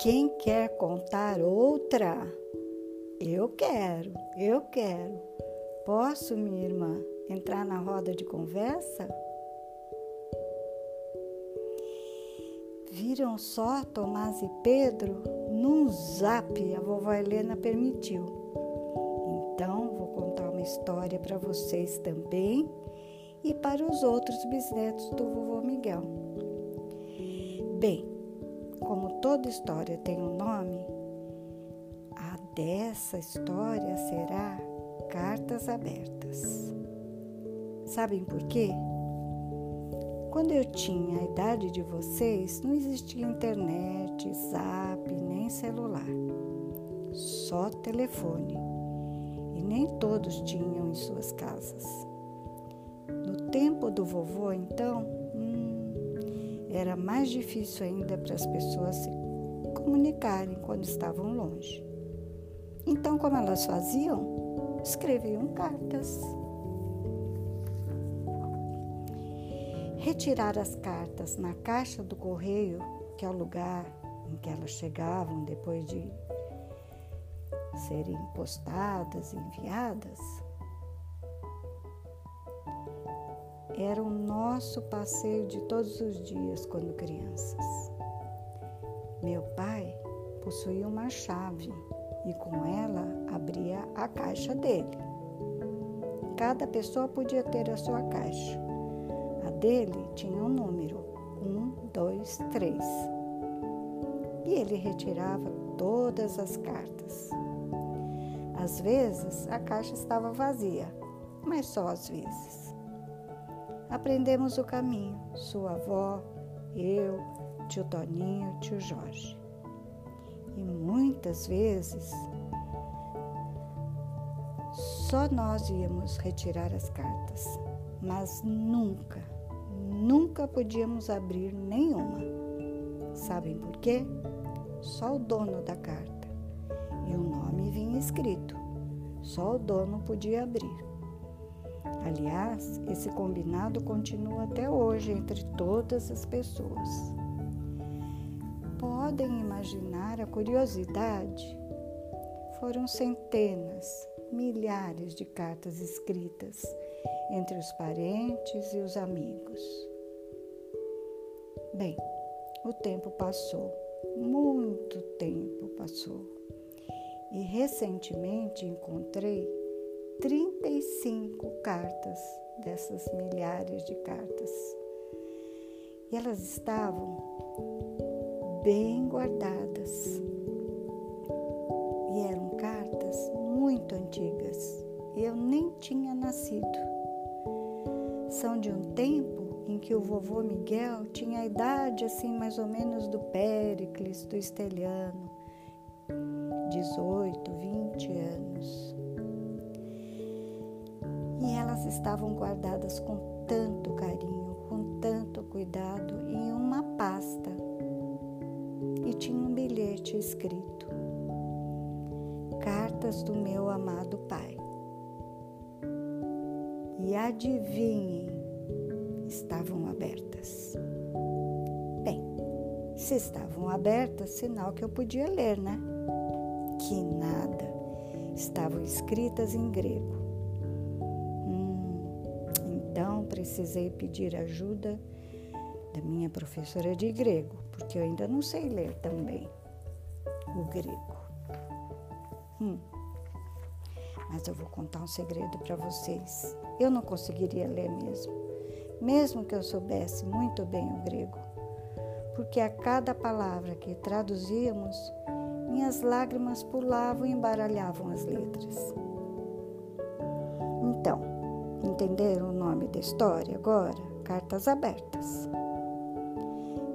Quem quer contar outra? Eu quero, eu quero. Posso, minha irmã, entrar na roda de conversa? Viram só Tomás e Pedro? Num zap, a vovó Helena permitiu. Então, vou contar uma história para vocês também e para os outros bisnetos do vovô Miguel. Bem, toda história tem um nome, a dessa história será Cartas Abertas. Sabem por quê? Quando eu tinha a idade de vocês, não existia internet, zap, nem celular. Só telefone. E nem todos tinham em suas casas. No tempo do vovô, então, era mais difícil ainda para as pessoas se comunicarem quando estavam longe. Então, como elas faziam? Escreviam cartas. Retirar as cartas na caixa do correio, que é o lugar em que elas chegavam depois de serem postadas e enviadas, era o nosso passeio de todos os dias quando crianças. Meu pai possuía uma chave e com ela abria a caixa dele. Cada pessoa podia ter a sua caixa. A dele tinha um número: um, dois, três. E ele retirava todas as cartas. Às vezes a caixa estava vazia, mas só às vezes. Aprendemos o caminho, sua avó, eu, tio Toninho, tio Jorge. E muitas vezes só nós íamos retirar as cartas, mas nunca, nunca podíamos abrir nenhuma. Sabem por quê? Só o dono da carta e o nome vinha escrito. Só o dono podia abrir. Aliás, esse combinado continua até hoje entre todas as pessoas. Podem imaginar a curiosidade? Foram centenas, milhares de cartas escritas entre os parentes e os amigos. Bem, o tempo passou, muito tempo passou, e recentemente encontrei 35 cartas dessas milhares de cartas. E elas estavam bem guardadas. E eram cartas muito antigas. Eu nem tinha nascido. São de um tempo em que o vovô Miguel tinha a idade assim mais ou menos do Péricles, do Esteliano, 18, 20 anos elas estavam guardadas com tanto carinho, com tanto cuidado em uma pasta. E tinha um bilhete escrito: Cartas do meu amado Pai. E adivinhem, estavam abertas. Bem, se estavam abertas, sinal que eu podia ler, né? Que nada. Estavam escritas em grego precisei pedir ajuda da minha professora de grego, porque eu ainda não sei ler também o grego. Hum. Mas eu vou contar um segredo para vocês. Eu não conseguiria ler mesmo, mesmo que eu soubesse muito bem o grego, porque a cada palavra que traduzíamos, minhas lágrimas pulavam e embaralhavam as letras. Então, Entenderam o nome da história agora? Cartas Abertas.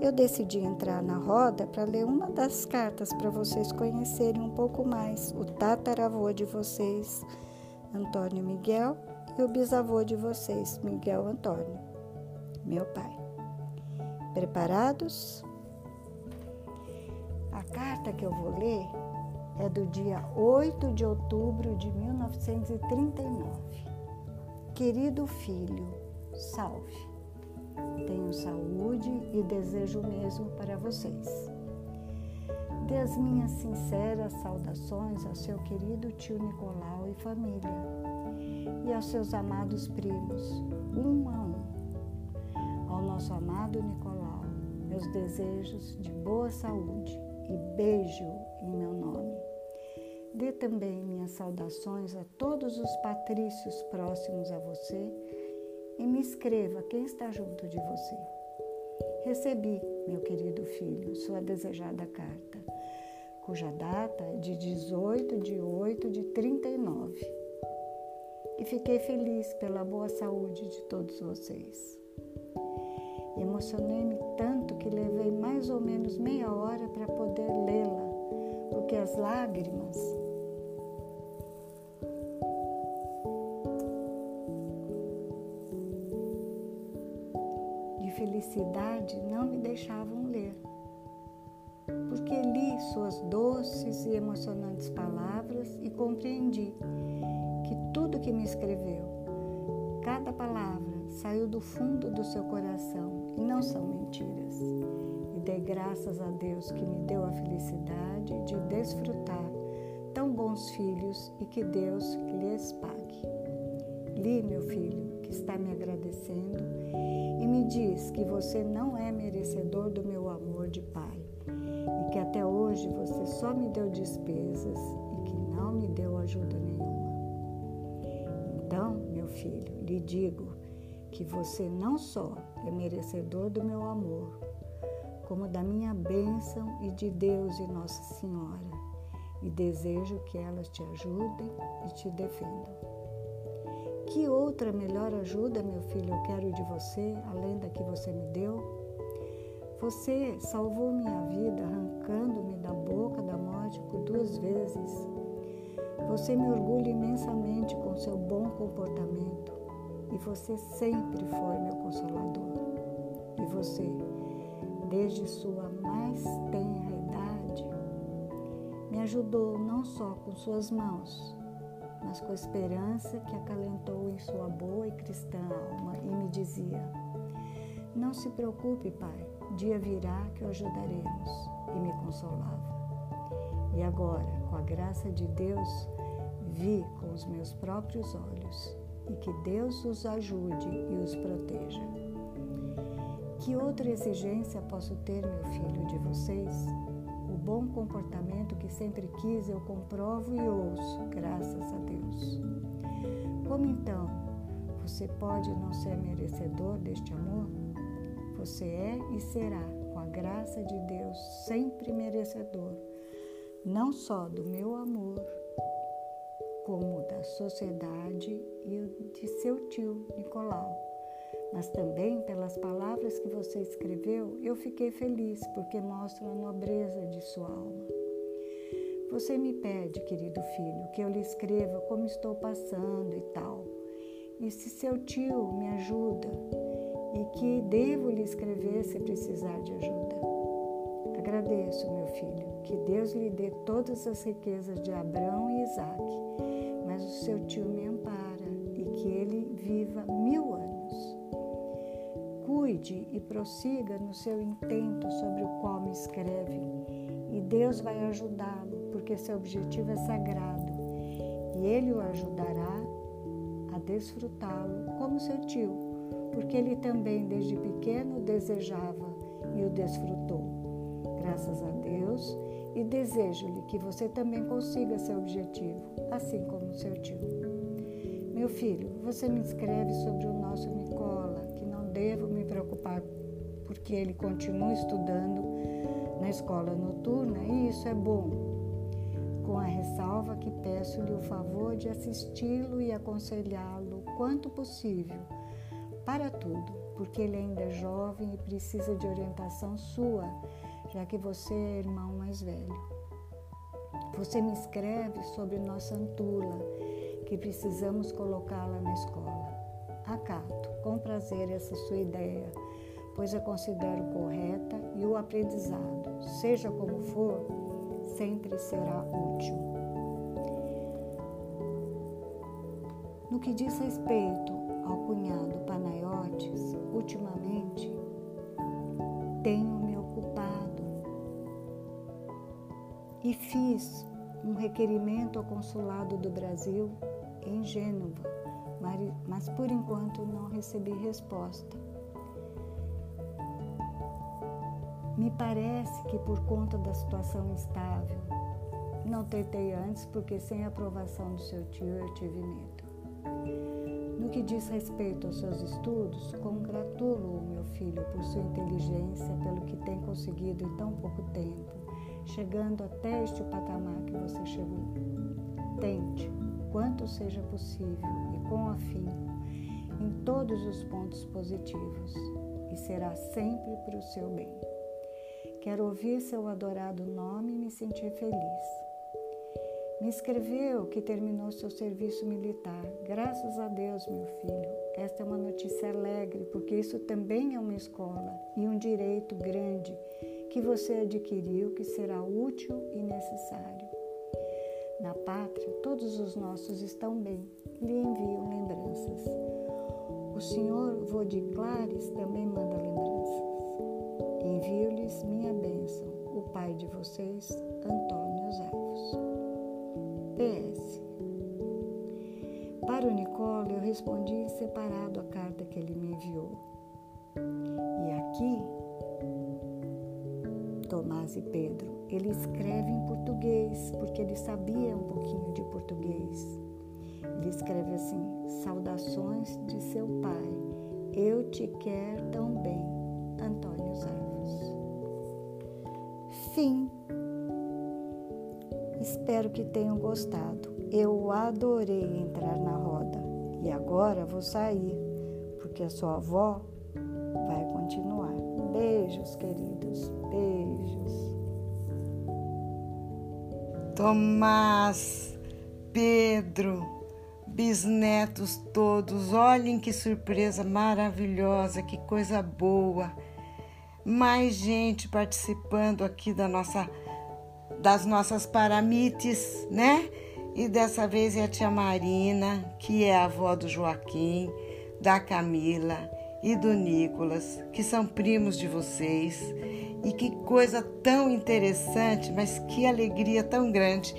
Eu decidi entrar na roda para ler uma das cartas para vocês conhecerem um pouco mais o tataravô de vocês, Antônio Miguel, e o bisavô de vocês, Miguel Antônio, meu pai. Preparados? A carta que eu vou ler é do dia 8 de outubro de 1939. Querido filho, salve. Tenho saúde e desejo o mesmo para vocês. Dê as minhas sinceras saudações ao seu querido tio Nicolau e família, e aos seus amados primos, um a um. Ao nosso amado Nicolau, meus desejos de boa saúde e beijo. Dê também minhas saudações a todos os patrícios próximos a você e me escreva quem está junto de você. Recebi, meu querido filho, sua desejada carta, cuja data é de 18 de 8 de 39. E fiquei feliz pela boa saúde de todos vocês. Emocionei-me tanto que levei mais ou menos meia hora para poder lê-la, porque as lágrimas felicidade não me deixavam ler, porque li suas doces e emocionantes palavras e compreendi que tudo que me escreveu, cada palavra, saiu do fundo do seu coração e não são mentiras. E dei graças a Deus que me deu a felicidade de desfrutar tão bons filhos e que Deus lhes pague. Li, meu filho, que está me agradecendo e me diz que você não é merecedor do meu amor de pai e que até hoje você só me deu despesas e que não me deu ajuda nenhuma. Então, meu filho, lhe digo que você não só é merecedor do meu amor, como da minha bênção e de Deus e Nossa Senhora, e desejo que elas te ajudem e te defendam. Que outra melhor ajuda, meu filho, eu quero de você, além da que você me deu? Você salvou minha vida arrancando-me da boca da morte por duas vezes. Você me orgulha imensamente com seu bom comportamento e você sempre foi meu consolador. E você, desde sua mais tenra idade, me ajudou não só com suas mãos, mas com esperança que acalentou em sua boa e cristã alma e me dizia: Não se preocupe, Pai, dia virá que o ajudaremos. E me consolava. E agora, com a graça de Deus, vi com os meus próprios olhos e que Deus os ajude e os proteja. Que outra exigência posso ter, meu filho, de vocês? bom comportamento que sempre quis eu comprovo e ouço, graças. Como então você pode não ser merecedor deste amor? Você é e será, com a graça de Deus, sempre merecedor, não só do meu amor, como da sociedade e de seu tio Nicolau mas também pelas palavras que você escreveu, eu fiquei feliz porque mostram a nobreza de sua alma. Você me pede, querido filho, que eu lhe escreva como estou passando e tal. E se seu tio me ajuda e que devo lhe escrever se precisar de ajuda. Agradeço, meu filho, que Deus lhe dê todas as riquezas de Abraão e Isaac, mas o seu tio me ampara e que ele viva mil anos cuide e prossiga no seu intento sobre o qual me escreve, e Deus vai ajudá-lo, porque seu objetivo é sagrado, e ele o ajudará a desfrutá-lo como seu tio, porque ele também desde pequeno desejava e o desfrutou. Graças a Deus, e desejo-lhe que você também consiga seu objetivo, assim como seu tio. Meu filho, você me escreve sobre o nosso Nicola, que não devo me preocupar porque ele continua estudando na escola noturna e isso é bom, com a ressalva que peço-lhe o favor de assisti-lo e aconselhá-lo quanto possível para tudo, porque ele ainda é jovem e precisa de orientação sua, já que você é irmão mais velho. Você me escreve sobre nossa Antula, que precisamos colocá-la na escola. Acato com prazer essa sua ideia, pois a considero correta e o aprendizado, seja como for, sempre será útil. No que diz respeito ao cunhado Panayotes, ultimamente tenho me ocupado e fiz um requerimento ao consulado do Brasil em Gênova, mas por enquanto não recebi resposta. Me parece que por conta da situação instável, não tentei antes porque sem aprovação do seu tio eu tive medo. No que diz respeito aos seus estudos, congratulo o meu filho por sua inteligência, pelo que tem conseguido em tão pouco tempo, chegando até este patamar que você chegou. Tente, quanto seja possível e com afinco, em todos os pontos positivos, e será sempre para o seu bem. Quero ouvir seu adorado nome e me sentir feliz. Me escreveu que terminou seu serviço militar. Graças a Deus, meu filho. Esta é uma notícia alegre, porque isso também é uma escola e um direito grande que você adquiriu que será útil e necessário. Na pátria, todos os nossos estão bem. Lhe enviam lembranças. O senhor Vodiclares também manda lembranças. Envio-lhes minha bênção, o pai de vocês, Antônio Zevos. PS. Para o Nicole, eu respondi em separado a carta que ele me enviou. E aqui, Tomás e Pedro, ele escreve em português, porque ele sabia um pouquinho de português. Ele escreve assim: Saudações de seu pai, eu te quero tão bem, Antônio Zavos. Fim. Espero que tenham gostado. Eu adorei entrar na roda e agora vou sair, porque a sua avó vai continuar. Beijos, queridos, beijos. Tomás, Pedro, bisnetos todos, olhem que surpresa maravilhosa, que coisa boa. Mais gente participando aqui da nossa das nossas paramites, né? E dessa vez é a tia Marina, que é a avó do Joaquim, da Camila e do Nicolas, que são primos de vocês. E que coisa tão interessante, mas que alegria tão grande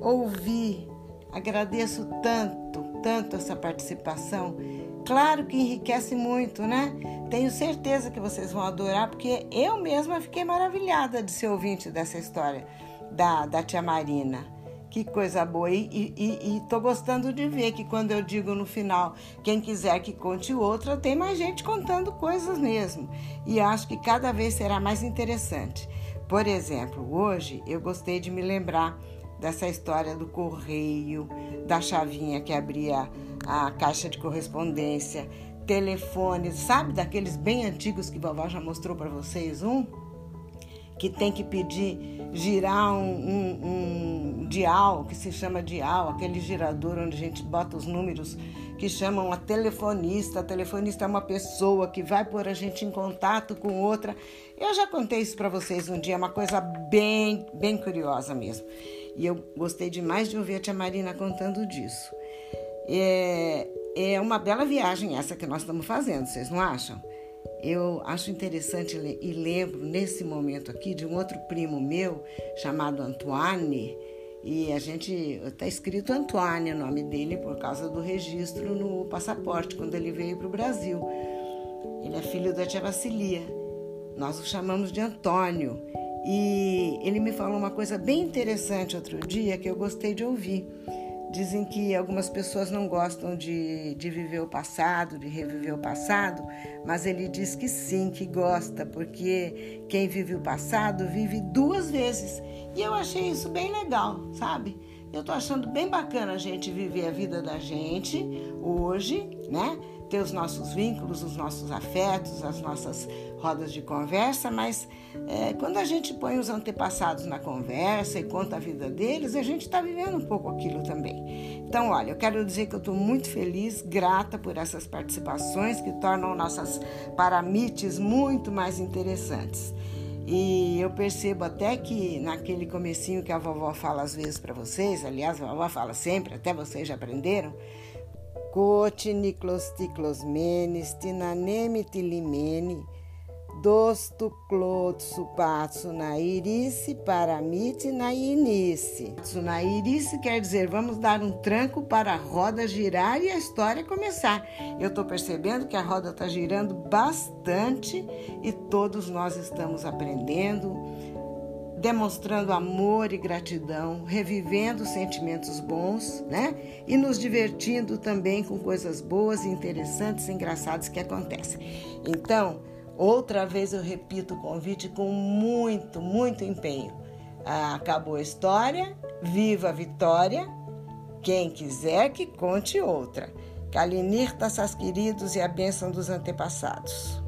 ouvir. Agradeço tanto, tanto essa participação. Claro que enriquece muito, né? Tenho certeza que vocês vão adorar, porque eu mesma fiquei maravilhada de ser ouvinte dessa história da, da tia Marina. Que coisa boa. E, e, e tô gostando de ver que quando eu digo no final, quem quiser que conte outra, tem mais gente contando coisas mesmo. E acho que cada vez será mais interessante. Por exemplo, hoje eu gostei de me lembrar dessa história do correio, da chavinha que abria a caixa de correspondência, telefones, sabe daqueles bem antigos que vovó já mostrou para vocês um? que tem que pedir girar um, um, um, dial, que se chama dial, aquele girador onde a gente bota os números que chamam a telefonista. A telefonista é uma pessoa que vai pôr a gente em contato com outra. Eu já contei isso para vocês um dia, uma coisa bem, bem curiosa mesmo. E eu gostei demais de ouvir a tia Marina contando disso. É, é uma bela viagem essa que nós estamos fazendo, vocês não acham? Eu acho interessante e lembro nesse momento aqui de um outro primo meu chamado Antoine. E a gente está escrito Antoine o nome dele por causa do registro no passaporte quando ele veio para o Brasil. Ele é filho da tia Vacilia. Nós o chamamos de Antônio. E ele me falou uma coisa bem interessante outro dia que eu gostei de ouvir. Dizem que algumas pessoas não gostam de, de viver o passado, de reviver o passado, mas ele diz que sim, que gosta, porque quem vive o passado vive duas vezes. E eu achei isso bem legal, sabe? Eu tô achando bem bacana a gente viver a vida da gente hoje, né? Ter os nossos vínculos, os nossos afetos, as nossas rodas de conversa, mas é, quando a gente põe os antepassados na conversa e conta a vida deles, a gente está vivendo um pouco aquilo também. Então, olha, eu quero dizer que eu estou muito feliz, grata por essas participações que tornam nossas paramites muito mais interessantes. E eu percebo até que naquele comecinho que a vovó fala às vezes para vocês, aliás, a vovó fala sempre, até vocês já aprenderam, Kote niklos tiklos menes, tinaneme tilimene, Dosto Cloto Supatsu na Irice, Paramite na Inice. Na Irice quer dizer vamos dar um tranco para a roda girar e a história começar. Eu estou percebendo que a roda está girando bastante e todos nós estamos aprendendo, demonstrando amor e gratidão, revivendo sentimentos bons, né? E nos divertindo também com coisas boas interessantes engraçadas que acontecem. Então, Outra vez eu repito o convite com muito, muito empenho. Ah, acabou a história, viva a vitória. Quem quiser que conte outra. Kalinir, taças queridos e a bênção dos antepassados.